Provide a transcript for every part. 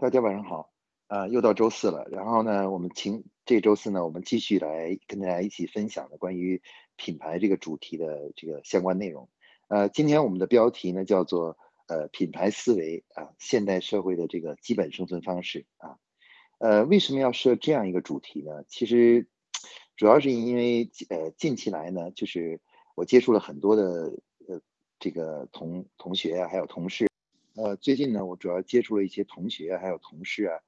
大家晚上好，啊，又到周四了。然后呢，我们请这周四呢，我们继续来跟大家一起分享的关于品牌这个主题的这个相关内容。呃，今天我们的标题呢叫做呃品牌思维啊，现代社会的这个基本生存方式啊。呃，为什么要设这样一个主题呢？其实主要是因为呃近期来呢，就是我接触了很多的呃这个同同学啊，还有同事。呃，最近呢，我主要接触了一些同学还有同事啊，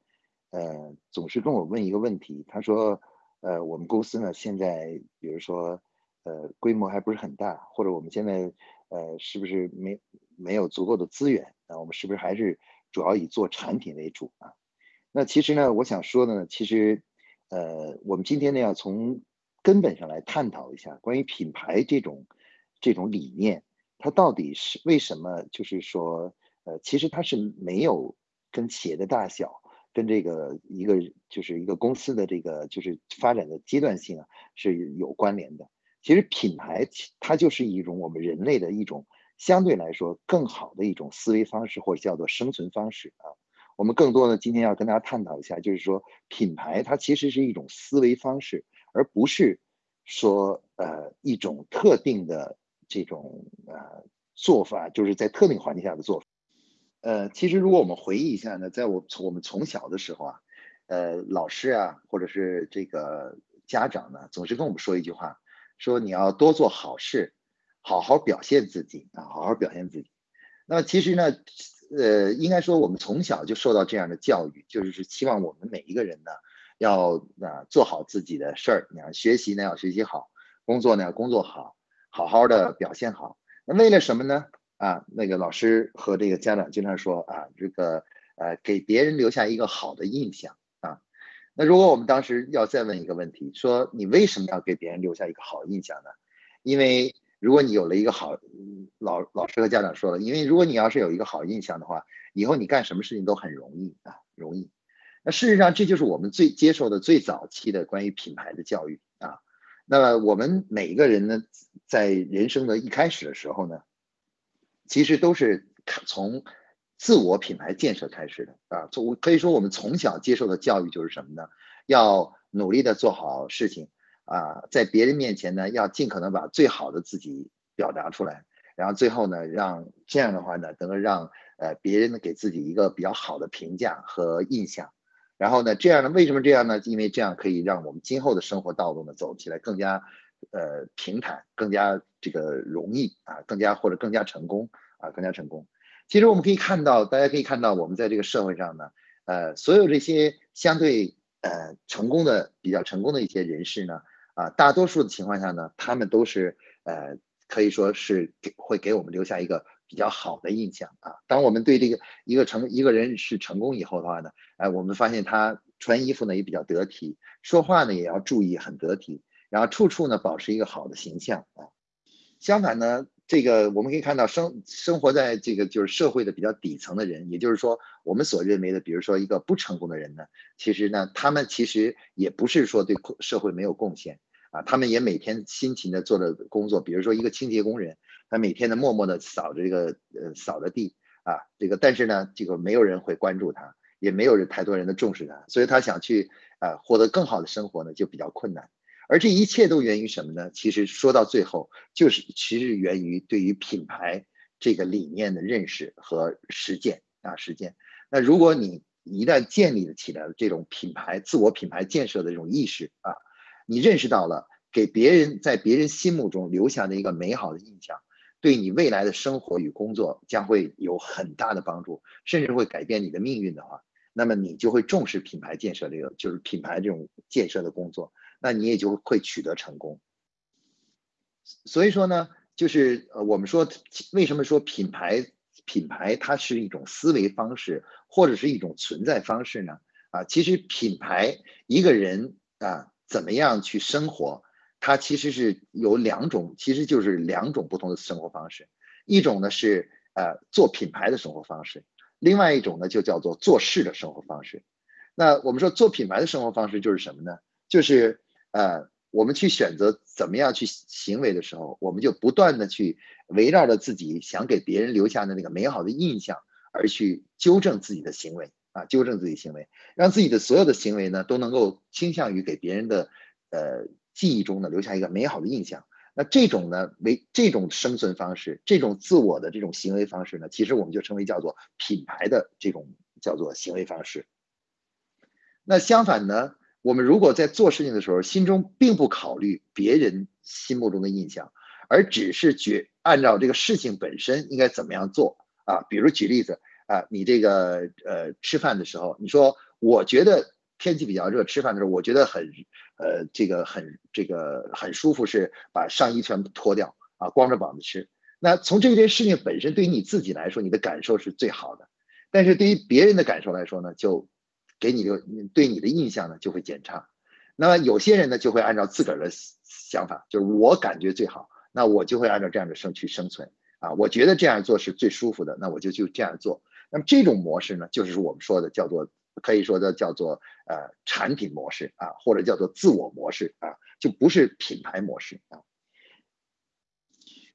呃，总是跟我问一个问题，他说，呃，我们公司呢现在，比如说，呃，规模还不是很大，或者我们现在，呃，是不是没没有足够的资源啊？我们是不是还是主要以做产品为主啊？那其实呢，我想说的呢，其实，呃，我们今天呢要从根本上来探讨一下关于品牌这种这种理念，它到底是为什么，就是说。呃，其实它是没有跟企业的大小，跟这个一个就是一个公司的这个就是发展的阶段性啊是有关联的。其实品牌它就是一种我们人类的一种相对来说更好的一种思维方式，或者叫做生存方式啊。我们更多的今天要跟大家探讨一下，就是说品牌它其实是一种思维方式，而不是说呃一种特定的这种呃做法，就是在特定环境下的做法。呃，其实如果我们回忆一下呢，在我从我们从小的时候啊，呃，老师啊，或者是这个家长呢，总是跟我们说一句话，说你要多做好事，好好表现自己啊，好好表现自己。那么其实呢，呃，应该说我们从小就受到这样的教育，就是希望我们每一个人呢，要啊做好自己的事儿，你要学习呢要学习好，工作呢要工作好，好好的表现好。那为了什么呢？啊，那个老师和这个家长经常说啊，这个呃，给别人留下一个好的印象啊。那如果我们当时要再问一个问题，说你为什么要给别人留下一个好印象呢？因为如果你有了一个好，老老师和家长说了，因为如果你要是有一个好印象的话，以后你干什么事情都很容易啊，容易。那事实上，这就是我们最接受的最早期的关于品牌的教育啊。那么我们每一个人呢，在人生的一开始的时候呢。其实都是从自我品牌建设开始的啊，从可以说我们从小接受的教育就是什么呢？要努力的做好事情啊，在别人面前呢，要尽可能把最好的自己表达出来，然后最后呢，让这样的话呢，能够让呃别人呢给自己一个比较好的评价和印象，然后呢，这样呢，为什么这样呢？因为这样可以让我们今后的生活道路呢走起来更加。呃，平坦更加这个容易啊，更加或者更加成功啊，更加成功。其实我们可以看到，大家可以看到，我们在这个社会上呢，呃，所有这些相对呃成功的、比较成功的一些人士呢，啊，大多数的情况下呢，他们都是呃，可以说是给会给我们留下一个比较好的印象啊。当我们对这个一个成一个人是成功以后的话呢，哎，我们发现他穿衣服呢也比较得体，说话呢也要注意很得体。然后处处呢保持一个好的形象啊，相反呢，这个我们可以看到生生活在这个就是社会的比较底层的人，也就是说我们所认为的，比如说一个不成功的人呢，其实呢，他们其实也不是说对社会没有贡献啊，他们也每天辛勤的做着工作，比如说一个清洁工人，他每天呢默默的扫着这个呃扫着地啊，这个但是呢，这个没有人会关注他，也没有人太多人的重视他，所以他想去啊获得更好的生活呢，就比较困难。而这一切都源于什么呢？其实说到最后，就是其实源于对于品牌这个理念的认识和实践啊，实践。那如果你一旦建立起来这种品牌自我品牌建设的这种意识啊，你认识到了给别人在别人心目中留下的一个美好的印象，对你未来的生活与工作将会有很大的帮助，甚至会改变你的命运的话，那么你就会重视品牌建设这个，就是品牌这种建设的工作。那你也就会取得成功。所以说呢，就是呃，我们说为什么说品牌品牌它是一种思维方式或者是一种存在方式呢？啊，其实品牌一个人啊怎么样去生活，它其实是有两种，其实就是两种不同的生活方式。一种呢是呃做品牌的生活方式，另外一种呢就叫做做事的生活方式。那我们说做品牌的生活方式就是什么呢？就是呃，我们去选择怎么样去行为的时候，我们就不断的去围绕着自己想给别人留下的那个美好的印象而去纠正自己的行为啊，纠正自己行为，让自己的所有的行为呢都能够倾向于给别人的呃记忆中呢留下一个美好的印象。那这种呢为这种生存方式，这种自我的这种行为方式呢，其实我们就称为叫做品牌的这种叫做行为方式。那相反呢，我们如果在做事情的时候，心中并不考虑别人心目中的印象，而只是觉按照这个事情本身应该怎么样做啊？比如举例子啊，你这个呃吃饭的时候，你说我觉得天气比较热，吃饭的时候我觉得很呃这个很这个很舒服，是把上衣全部脱掉啊，光着膀子吃。那从这件事情本身对于你自己来说，你的感受是最好的，但是对于别人的感受来说呢，就给你的对你的印象呢就会减差。那么有些人呢就会按照自个儿的想法，就是我感觉最好。那我就会按照这样的生去生存啊，我觉得这样做是最舒服的，那我就就这样做。那么这种模式呢，就是我们说的叫做可以说的叫做呃产品模式啊，或者叫做自我模式啊，就不是品牌模式啊。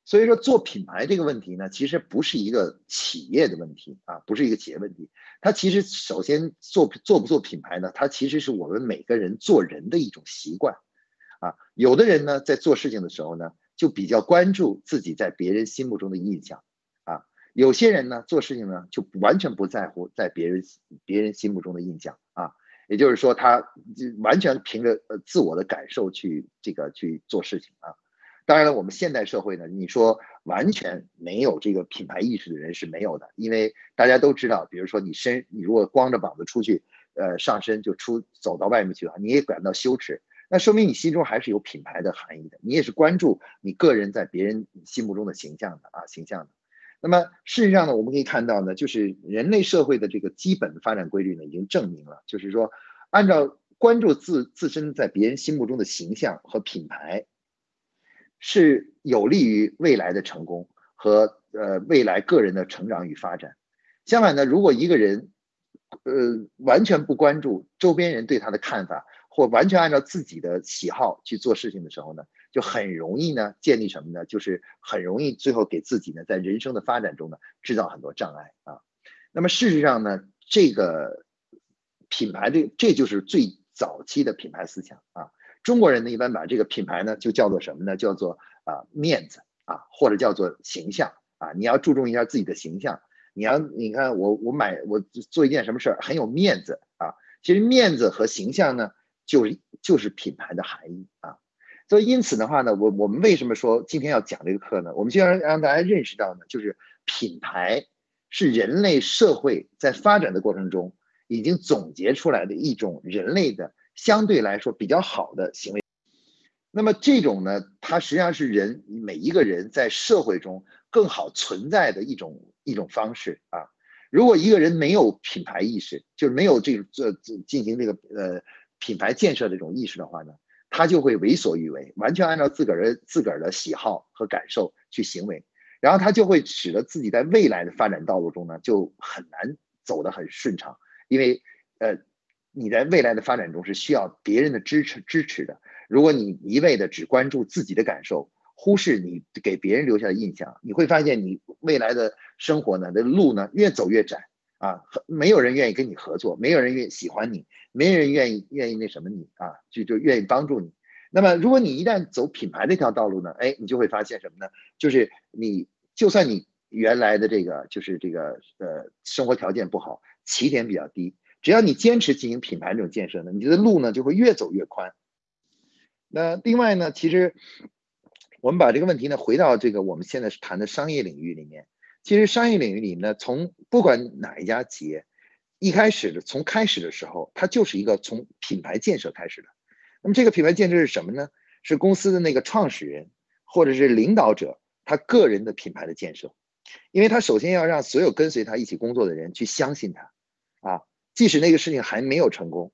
所以说做品牌这个问题呢，其实不是一个企业的问题啊，不是一个企业问题。它其实首先做做不做品牌呢，它其实是我们每个人做人的一种习惯啊。有的人呢，在做事情的时候呢。就比较关注自己在别人心目中的印象，啊，有些人呢做事情呢就完全不在乎在别人别人心目中的印象啊，也就是说他完全凭着呃自我的感受去这个去做事情啊。当然了，我们现代社会呢，你说完全没有这个品牌意识的人是没有的，因为大家都知道，比如说你身你如果光着膀子出去，呃上身就出走到外面去了，你也感到羞耻。那说明你心中还是有品牌的含义的，你也是关注你个人在别人心目中的形象的啊形象的。那么事实上呢，我们可以看到呢，就是人类社会的这个基本的发展规律呢，已经证明了，就是说，按照关注自自身在别人心目中的形象和品牌，是有利于未来的成功和呃未来个人的成长与发展。相反呢，如果一个人呃完全不关注周边人对他的看法，或完全按照自己的喜好去做事情的时候呢，就很容易呢建立什么呢？就是很容易最后给自己呢在人生的发展中呢制造很多障碍啊。那么事实上呢，这个品牌这这就是最早期的品牌思想啊。中国人呢一般把这个品牌呢就叫做什么呢？叫做啊面子啊，或者叫做形象啊。你要注重一下自己的形象，你要你看我我买我做一件什么事儿很有面子啊。其实面子和形象呢。就是就是品牌的含义啊，所以因此的话呢，我我们为什么说今天要讲这个课呢？我们就要让大家认识到呢，就是品牌是人类社会在发展的过程中已经总结出来的一种人类的相对来说比较好的行为。那么这种呢，它实际上是人每一个人在社会中更好存在的一种一种方式啊。如果一个人没有品牌意识，就是没有这个这进行这个呃。品牌建设这种意识的话呢，他就会为所欲为，完全按照自个儿的自个儿的喜好和感受去行为，然后他就会使得自己在未来的发展道路中呢就很难走得很顺畅，因为呃你在未来的发展中是需要别人的支持支持的。如果你一味的只关注自己的感受，忽视你给别人留下的印象，你会发现你未来的生活呢的路呢越走越窄。啊，没有人愿意跟你合作，没有人愿意喜欢你，没人愿意愿意那什么你啊，就就愿意帮助你。那么，如果你一旦走品牌这条道路呢，哎，你就会发现什么呢？就是你就算你原来的这个就是这个呃生活条件不好，起点比较低，只要你坚持进行品牌这种建设呢，你的路呢就会越走越宽。那另外呢，其实我们把这个问题呢回到这个我们现在谈的商业领域里面。其实商业领域里呢，从不管哪一家企业，一开始的从开始的时候，它就是一个从品牌建设开始的。那么这个品牌建设是什么呢？是公司的那个创始人或者是领导者他个人的品牌的建设，因为他首先要让所有跟随他一起工作的人去相信他，即使那个事情还没有成功，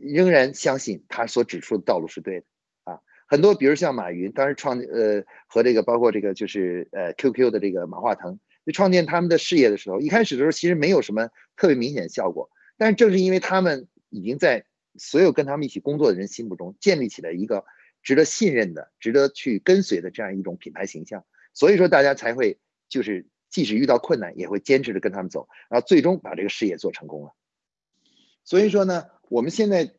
仍然相信他所指出的道路是对的，啊，很多比如像马云当时创呃和这个包括这个就是呃 QQ 的这个马化腾。创建他们的事业的时候，一开始的时候其实没有什么特别明显的效果，但是正是因为他们已经在所有跟他们一起工作的人心目中建立起来一个值得信任的、值得去跟随的这样一种品牌形象，所以说大家才会就是即使遇到困难也会坚持着跟他们走，然后最终把这个事业做成功了。所以说呢，我们现在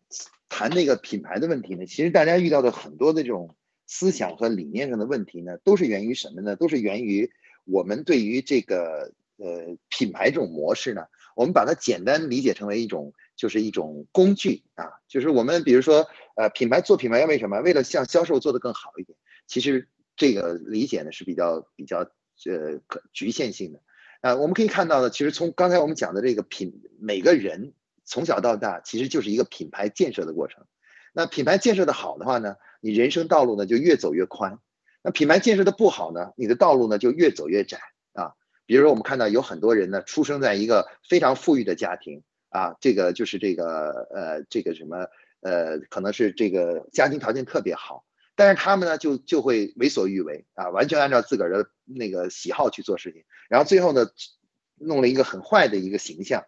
谈那个品牌的问题呢，其实大家遇到的很多的这种思想和理念上的问题呢，都是源于什么呢？都是源于我们对于这个呃品牌这种模式呢，我们把它简单理解成为一种就是一种工具啊，就是我们比如说呃品牌做品牌要为什么？为了向销售做得更好一点。其实这个理解呢是比较比较呃可局限性的。啊，我们可以看到呢，其实从刚才我们讲的这个品，每个人从小到大其实就是一个品牌建设的过程。那品牌建设的好的话呢，你人生道路呢就越走越宽；那品牌建设的不好呢，你的道路呢就越走越窄啊。比如说，我们看到有很多人呢，出生在一个非常富裕的家庭啊，这个就是这个呃，这个什么呃，可能是这个家庭条件特别好。但是他们呢，就就会为所欲为啊，完全按照自个儿的那个喜好去做事情，然后最后呢，弄了一个很坏的一个形象。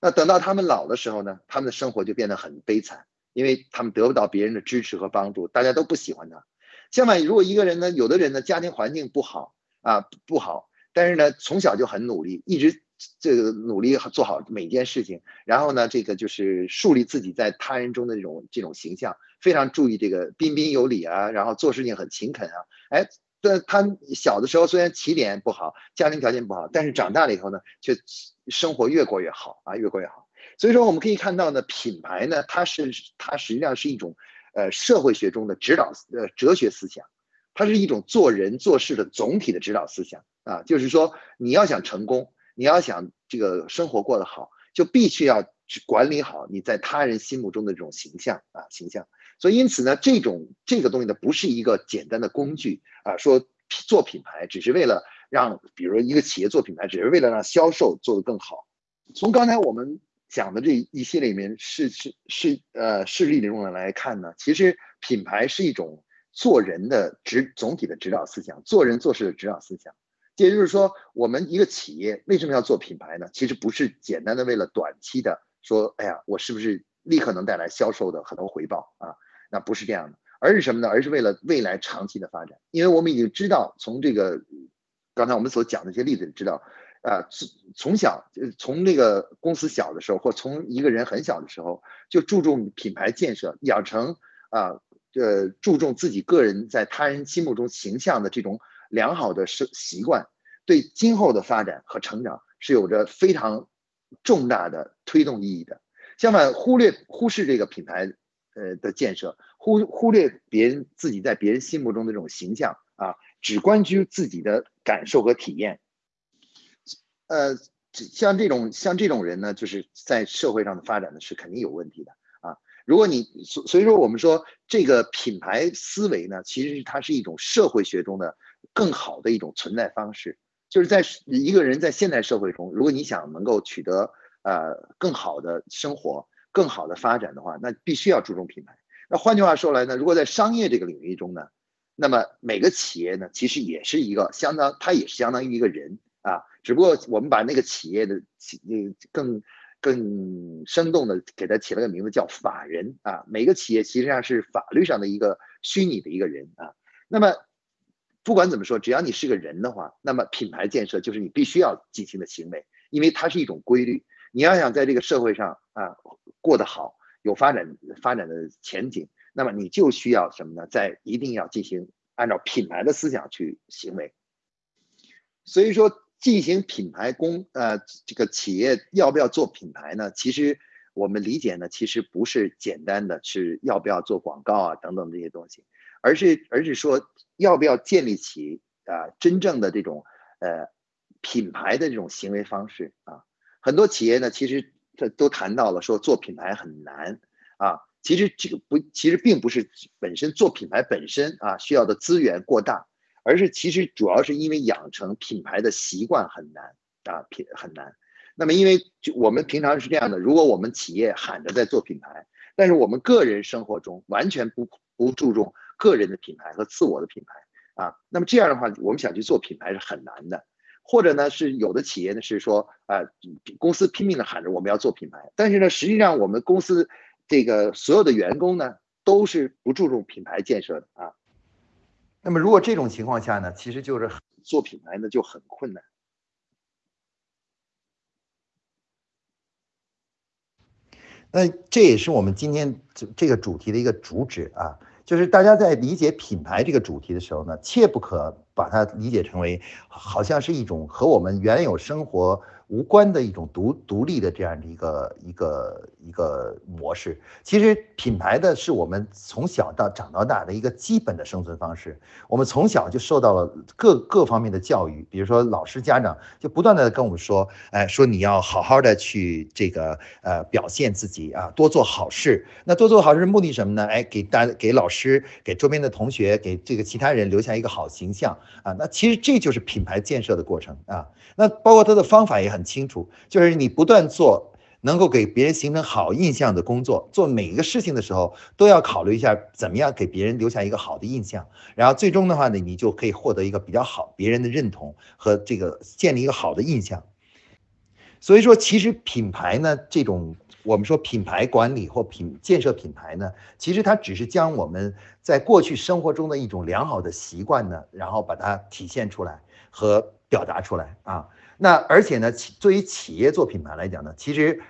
那等到他们老的时候呢，他们的生活就变得很悲惨，因为他们得不到别人的支持和帮助，大家都不喜欢他。相反，如果一个人呢，有的人呢，家庭环境不好啊，不好，但是呢，从小就很努力，一直这个努力做好每件事情，然后呢，这个就是树立自己在他人中的这种这种形象。非常注意这个彬彬有礼啊，然后做事情很勤恳啊。哎，但他小的时候虽然起点不好，家庭条件不好，但是长大了以后呢，却生活越过越好啊，越过越好。所以说我们可以看到呢，品牌呢，它是它实际上是一种呃社会学中的指导呃哲学思想，它是一种做人做事的总体的指导思想啊。就是说你要想成功，你要想这个生活过得好，就必须要去管理好你在他人心目中的这种形象啊形象。所以，因此呢，这种这个东西呢，不是一个简单的工具啊。说做品牌只是为了让，比如一个企业做品牌，只是为了让销售做得更好。从刚才我们讲的这一系列里面，是是是呃事例中的来看呢，其实品牌是一种做人的指总体的指导思想，做人做事的指导思想。也就是说，我们一个企业为什么要做品牌呢？其实不是简单的为了短期的说，哎呀，我是不是立刻能带来销售的很多回报啊？那不是这样的，而是什么呢？而是为了未来长期的发展。因为我们已经知道，从这个刚才我们所讲的一些例子知道，啊，从从小从那个公司小的时候，或从一个人很小的时候，就注重品牌建设，养成啊，呃，注重自己个人在他人心目中形象的这种良好的生习惯，对今后的发展和成长是有着非常重大的推动意义的。相反，忽略忽视这个品牌。呃的建设，忽忽略别人自己在别人心目中的这种形象啊，只关注自己的感受和体验。呃，像这种像这种人呢，就是在社会上的发展呢是肯定有问题的啊。如果你所所以说我们说这个品牌思维呢，其实它是一种社会学中的更好的一种存在方式，就是在一个人在现代社会中，如果你想能够取得呃更好的生活。更好的发展的话，那必须要注重品牌。那换句话说来呢，如果在商业这个领域中呢，那么每个企业呢，其实也是一个相当，它也是相当于一个人啊。只不过我们把那个企业的企更更生动的给它起了个名字叫法人啊。每个企业实际上是法律上的一个虚拟的一个人啊。那么不管怎么说，只要你是个人的话，那么品牌建设就是你必须要进行的行为，因为它是一种规律。你要想在这个社会上啊过得好，有发展发展的前景，那么你就需要什么呢？在一定要进行按照品牌的思想去行为。所以说，进行品牌公呃这个企业要不要做品牌呢？其实我们理解呢，其实不是简单的是要不要做广告啊等等这些东西，而是而是说要不要建立起啊真正的这种呃品牌的这种行为方式啊。很多企业呢，其实这都谈到了说做品牌很难啊。其实这个不，其实并不是本身做品牌本身啊需要的资源过大，而是其实主要是因为养成品牌的习惯很难啊，品很难。那么因为就我们平常是这样的，如果我们企业喊着在做品牌，但是我们个人生活中完全不不注重个人的品牌和自我的品牌啊，那么这样的话，我们想去做品牌是很难的。或者呢，是有的企业呢是说，啊，公司拼命的喊着我们要做品牌，但是呢，实际上我们公司这个所有的员工呢都是不注重品牌建设的啊。那么如果这种情况下呢，其实就是做品牌呢就很困难。那这也是我们今天这这个主题的一个主旨啊，就是大家在理解品牌这个主题的时候呢，切不可把它理解成为好像是一种和我们原有生活。无关的一种独独立的这样的一个一个一个模式，其实品牌的是我们从小到长到大的一个基本的生存方式。我们从小就受到了各各方面的教育，比如说老师、家长就不断的跟我们说，哎，说你要好好的去这个呃表现自己啊，多做好事。那多做好事目的什么呢？哎，给大给老师、给周边的同学、给这个其他人留下一个好形象啊。那其实这就是品牌建设的过程啊。那包括它的方法也很很清楚，就是你不断做能够给别人形成好印象的工作，做每一个事情的时候都要考虑一下怎么样给别人留下一个好的印象，然后最终的话呢，你就可以获得一个比较好别人的认同和这个建立一个好的印象。所以说，其实品牌呢，这种我们说品牌管理或品建设品牌呢，其实它只是将我们在过去生活中的一种良好的习惯呢，然后把它体现出来和。表达出来啊，那而且呢，企作为企业做品牌来讲呢，其实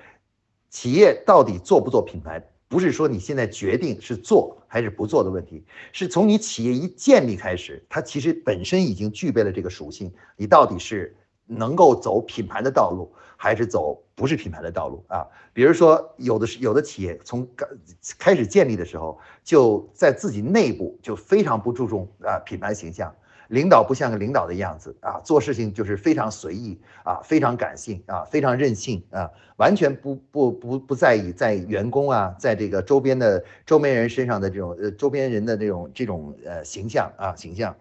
企业到底做不做品牌，不是说你现在决定是做还是不做的问题，是从你企业一建立开始，它其实本身已经具备了这个属性。你到底是能够走品牌的道路，还是走不是品牌的道路啊？比如说，有的是有的企业从开始建立的时候，就在自己内部就非常不注重啊品牌形象。领导不像个领导的样子啊，做事情就是非常随意啊，非常感性啊，非常任性啊，完全不不不不在意在员工啊，在这个周边的周边人身上的这种呃周边人的这种这种呃形象啊形象，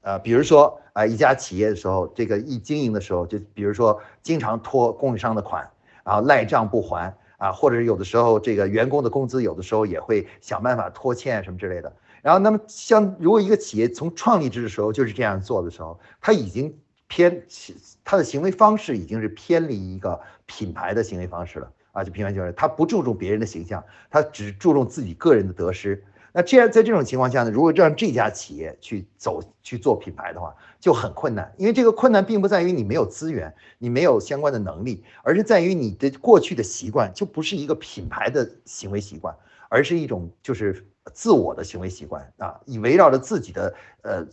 呃，比如说啊一家企业的时候，这个一经营的时候，就比如说经常拖供应商的款，然后赖账不还啊，或者有的时候这个员工的工资有的时候也会想办法拖欠什么之类的。然后，那么像如果一个企业从创立之的时候就是这样做的时候，它已经偏，它的行为方式已经是偏离一个品牌的行为方式了啊，就品牌就是它不注重别人的形象，它只注重自己个人的得失。那这样在这种情况下呢，如果让这家企业去走去做品牌的话，就很困难，因为这个困难并不在于你没有资源，你没有相关的能力，而是在于你的过去的习惯就不是一个品牌的行为习惯，而是一种就是。自我的行为习惯啊，以围绕着自己的呃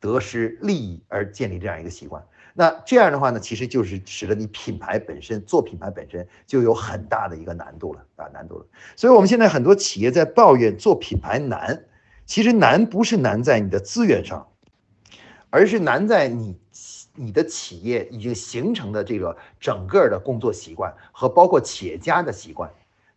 得失利益而建立这样一个习惯，那这样的话呢，其实就是使得你品牌本身做品牌本身就有很大的一个难度了啊，难度了。所以我们现在很多企业在抱怨做品牌难，其实难不是难在你的资源上，而是难在你你的企业已经形成的这个整个的工作习惯和包括企业家的习惯。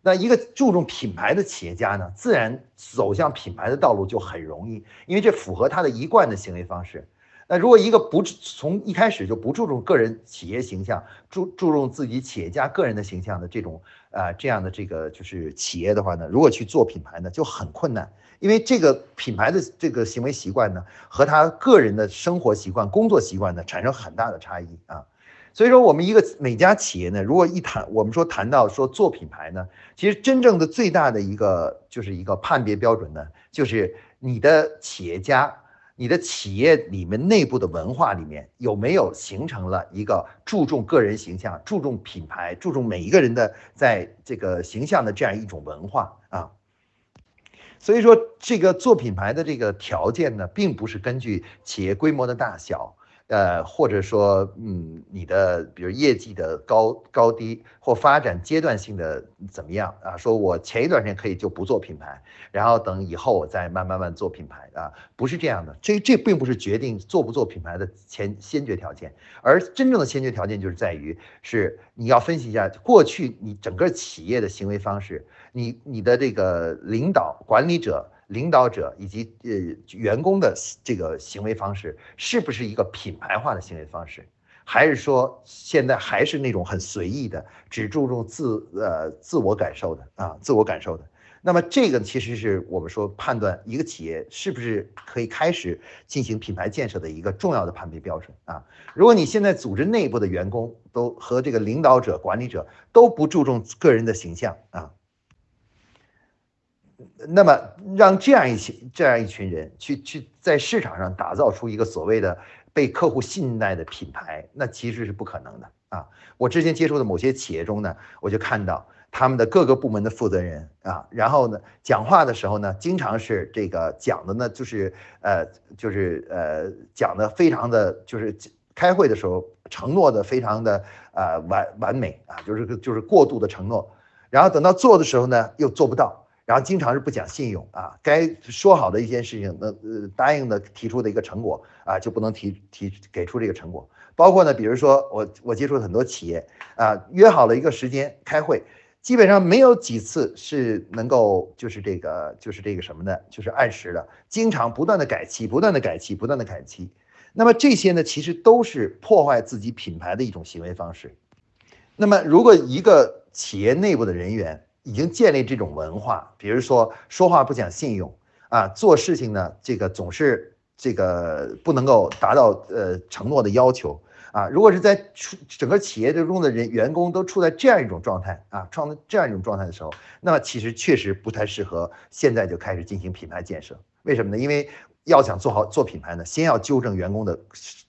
那一个注重品牌的企业家呢，自然走向品牌的道路就很容易，因为这符合他的一贯的行为方式。那如果一个不从一开始就不注重个人企业形象，注注重自己企业家个人的形象的这种啊这样的这个就是企业的话呢，如果去做品牌呢就很困难，因为这个品牌的这个行为习惯呢和他个人的生活习惯、工作习惯呢产生很大的差异啊。所以说，我们一个每家企业呢，如果一谈，我们说谈到说做品牌呢，其实真正的最大的一个就是一个判别标准呢，就是你的企业家，你的企业里面内部的文化里面有没有形成了一个注重个人形象、注重品牌、注重每一个人的在这个形象的这样一种文化啊。所以说，这个做品牌的这个条件呢，并不是根据企业规模的大小。呃，或者说，嗯，你的比如业绩的高高低或发展阶段性的怎么样啊？说我前一段时间可以就不做品牌，然后等以后我再慢慢慢做品牌啊，不是这样的。这这并不是决定做不做品牌的前先决条件，而真正的先决条件就是在于是你要分析一下过去你整个企业的行为方式，你你的这个领导管理者。领导者以及呃员工的这个行为方式是不是一个品牌化的行为方式，还是说现在还是那种很随意的，只注重自呃自我感受的啊自我感受的？那么这个其实是我们说判断一个企业是不是可以开始进行品牌建设的一个重要的判别标准啊。如果你现在组织内部的员工都和这个领导者管理者都不注重个人的形象啊。那么，让这样一群这样一群人去去在市场上打造出一个所谓的被客户信赖的品牌，那其实是不可能的啊！我之前接触的某些企业中呢，我就看到他们的各个部门的负责人啊，然后呢，讲话的时候呢，经常是这个讲的呢，就是呃，就是呃，讲的非常的，就是开会的时候承诺的非常的呃完完美啊，就是就是过度的承诺，然后等到做的时候呢，又做不到，然后经常是不讲信用啊，该说好的一件事情，那呃答应的提出的一个成果啊，就不能提提给出这个成果，包括呢，比如说我我接触很多企业啊，约好了一个时间开会。基本上没有几次是能够就是这个就是这个什么的，就是按时的，经常不断的改期，不断的改期，不断的改期。那么这些呢，其实都是破坏自己品牌的一种行为方式。那么如果一个企业内部的人员已经建立这种文化，比如说说话不讲信用啊，做事情呢这个总是这个不能够达到呃承诺的要求。啊，如果是在处整个企业中的人员工都处在这样一种状态啊，创造这样一种状态的时候，那么其实确实不太适合现在就开始进行品牌建设。为什么呢？因为要想做好做品牌呢，先要纠正员工的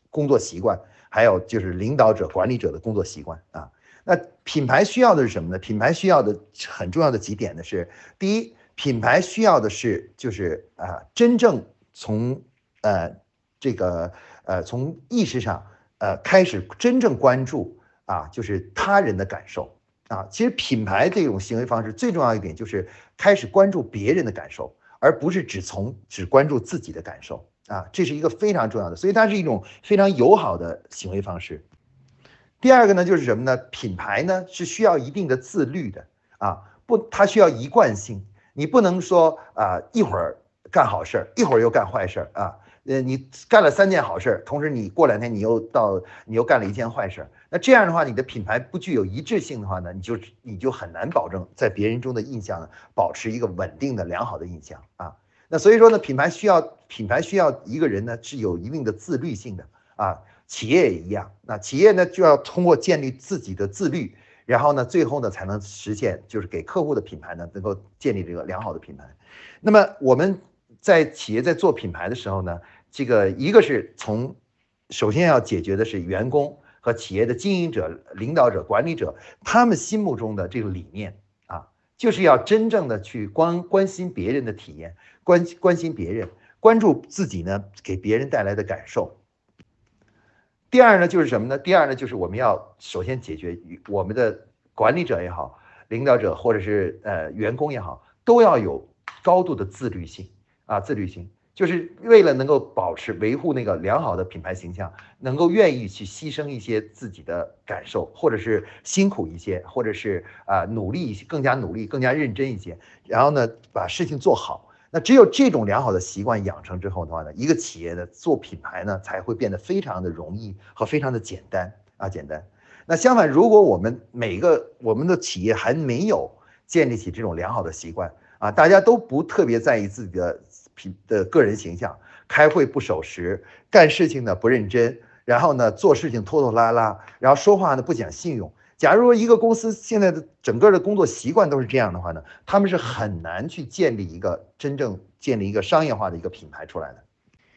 工作习惯，还有就是领导者、管理者的工作习惯啊。那品牌需要的是什么呢？品牌需要的很重要的几点呢是：第一，品牌需要的是就是啊，真正从呃这个呃从意识上。呃，开始真正关注啊，就是他人的感受啊。其实品牌这种行为方式最重要一点就是开始关注别人的感受，而不是只从只关注自己的感受啊。这是一个非常重要的，所以它是一种非常友好的行为方式。第二个呢，就是什么呢？品牌呢是需要一定的自律的啊，不，它需要一贯性。你不能说啊，一会儿干好事儿，一会儿又干坏事儿啊。呃，你干了三件好事儿，同时你过两天你又到，你又干了一件坏事儿，那这样的话，你的品牌不具有一致性的话呢，你就你就很难保证在别人中的印象呢保持一个稳定的良好的印象啊。那所以说呢，品牌需要品牌需要一个人呢是有一定的自律性的啊，企业也一样，那企业呢就要通过建立自己的自律，然后呢最后呢才能实现就是给客户的品牌呢能够建立这个良好的品牌。那么我们。在企业在做品牌的时候呢，这个一个是从首先要解决的是员工和企业的经营者、领导者、管理者他们心目中的这个理念啊，就是要真正的去关关心别人的体验，关关心别人，关注自己呢给别人带来的感受。第二呢就是什么呢？第二呢就是我们要首先解决我们的管理者也好，领导者或者是呃员工也好，都要有高度的自律性。啊，自律性就是为了能够保持维护那个良好的品牌形象，能够愿意去牺牲一些自己的感受，或者是辛苦一些，或者是啊努力一些，更加努力，更加认真一些，然后呢把事情做好。那只有这种良好的习惯养成之后的话呢，一个企业的做品牌呢才会变得非常的容易和非常的简单啊简单。那相反，如果我们每个我们的企业还没有建立起这种良好的习惯啊，大家都不特别在意自己的。品的个人形象，开会不守时，干事情呢不认真，然后呢做事情拖拖拉拉，然后说话呢不讲信用。假如说一个公司现在的整个的工作习惯都是这样的话呢，他们是很难去建立一个真正建立一个商业化的一个品牌出来的。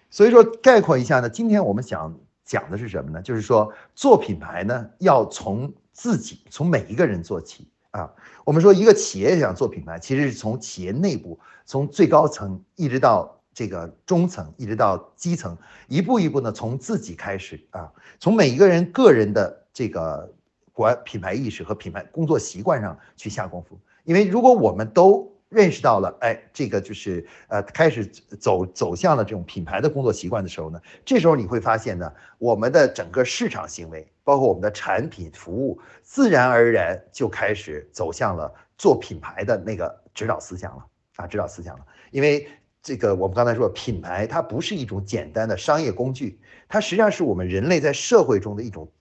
所以说概括一下呢，今天我们想讲的是什么呢？就是说做品牌呢要从自己从每一个人做起啊。我们说一个企业想做品牌，其实是从企业内部。从最高层一直到这个中层，一直到基层，一步一步呢，从自己开始啊，从每一个人个人的这个管品牌意识和品牌工作习惯上去下功夫。因为如果我们都认识到了，哎，这个就是呃，开始走走向了这种品牌的工作习惯的时候呢，这时候你会发现呢，我们的整个市场行为，包括我们的产品服务，自然而然就开始走向了做品牌的那个指导思想了。啊，指导思想了，因为这个我们刚才说，品牌它不是一种简单的商业工具，它实际上是我们人类在社会中的一种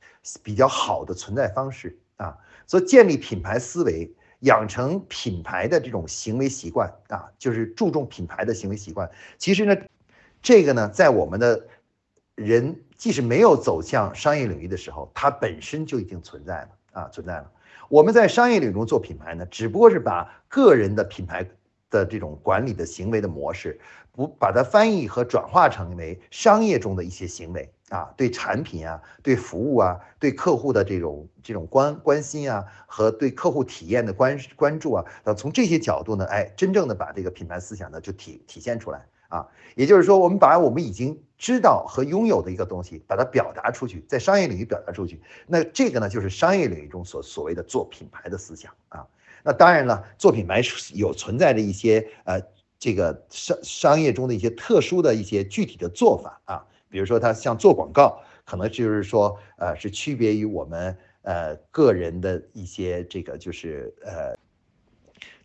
比较好的存在方式啊。所以建立品牌思维，养成品牌的这种行为习惯啊，就是注重品牌的行为习惯。其实呢，这个呢，在我们的人即使没有走向商业领域的时候，它本身就已经存在了啊，存在了。我们在商业领域中做品牌呢，只不过是把个人的品牌。的这种管理的行为的模式，不把它翻译和转化成为商业中的一些行为啊，对产品啊，对服务啊，对客户的这种这种关关心啊，和对客户体验的关关注啊，那从这些角度呢，哎，真正的把这个品牌思想呢就体体现出来啊。也就是说，我们把我们已经知道和拥有的一个东西，把它表达出去，在商业领域表达出去，那这个呢就是商业领域中所所谓的做品牌的思想啊。那当然了，做品牌有存在着一些呃这个商商业中的一些特殊的一些具体的做法啊。比如说，他像做广告，可能就是说，呃，是区别于我们呃个人的一些这个就是呃，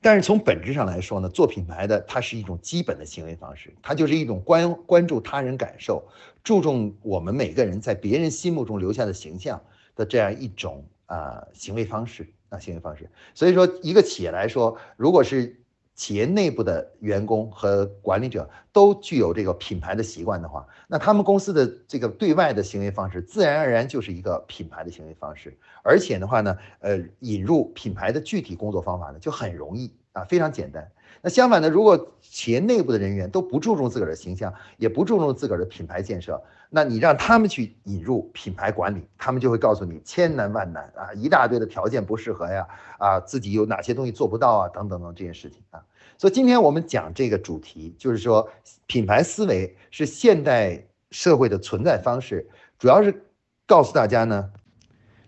但是从本质上来说呢，做品牌的它是一种基本的行为方式，它就是一种关关注他人感受，注重我们每个人在别人心目中留下的形象的这样一种啊行为方式啊行为方式。所以说，一个企业来说，如果是企业内部的员工和管理者都具有这个品牌的习惯的话，那他们公司的这个对外的行为方式，自然而然就是一个品牌的行为方式。而且的话呢，呃，引入品牌的具体工作方法呢，就很容易啊，非常简单。那相反的，如果企业内部的人员都不注重自个儿的形象，也不注重自个儿的品牌建设，那你让他们去引入品牌管理，他们就会告诉你千难万难啊，一大堆的条件不适合呀，啊，自己有哪些东西做不到啊，等等等这些事情啊。所以今天我们讲这个主题，就是说品牌思维是现代社会的存在方式，主要是告诉大家呢，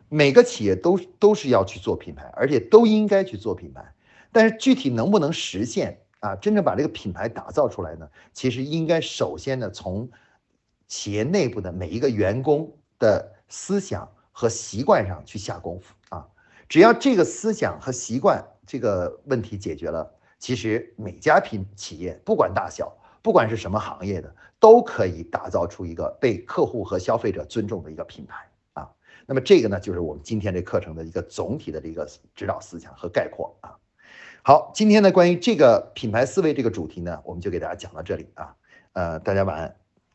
每个企业都都是要去做品牌，而且都应该去做品牌。但是具体能不能实现啊？真正把这个品牌打造出来呢？其实应该首先呢，从企业内部的每一个员工的思想和习惯上去下功夫啊。只要这个思想和习惯这个问题解决了，其实每家品企业不管大小，不管是什么行业的，都可以打造出一个被客户和消费者尊重的一个品牌啊。那么这个呢，就是我们今天这课程的一个总体的这个指导思想和概括啊。好，今天呢，关于这个品牌思维这个主题呢，我们就给大家讲到这里啊，呃，大家晚安。